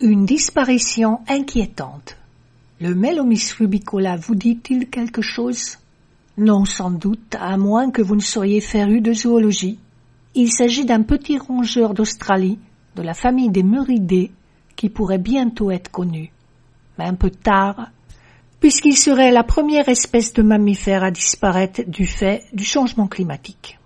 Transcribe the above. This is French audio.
Une disparition inquiétante. Le Melomis rubicola vous dit-il quelque chose? Non, sans doute, à moins que vous ne soyez féru de zoologie. Il s'agit d'un petit rongeur d'Australie, de la famille des Muridés, qui pourrait bientôt être connu. Mais un peu tard, puisqu'il serait la première espèce de mammifère à disparaître du fait du changement climatique.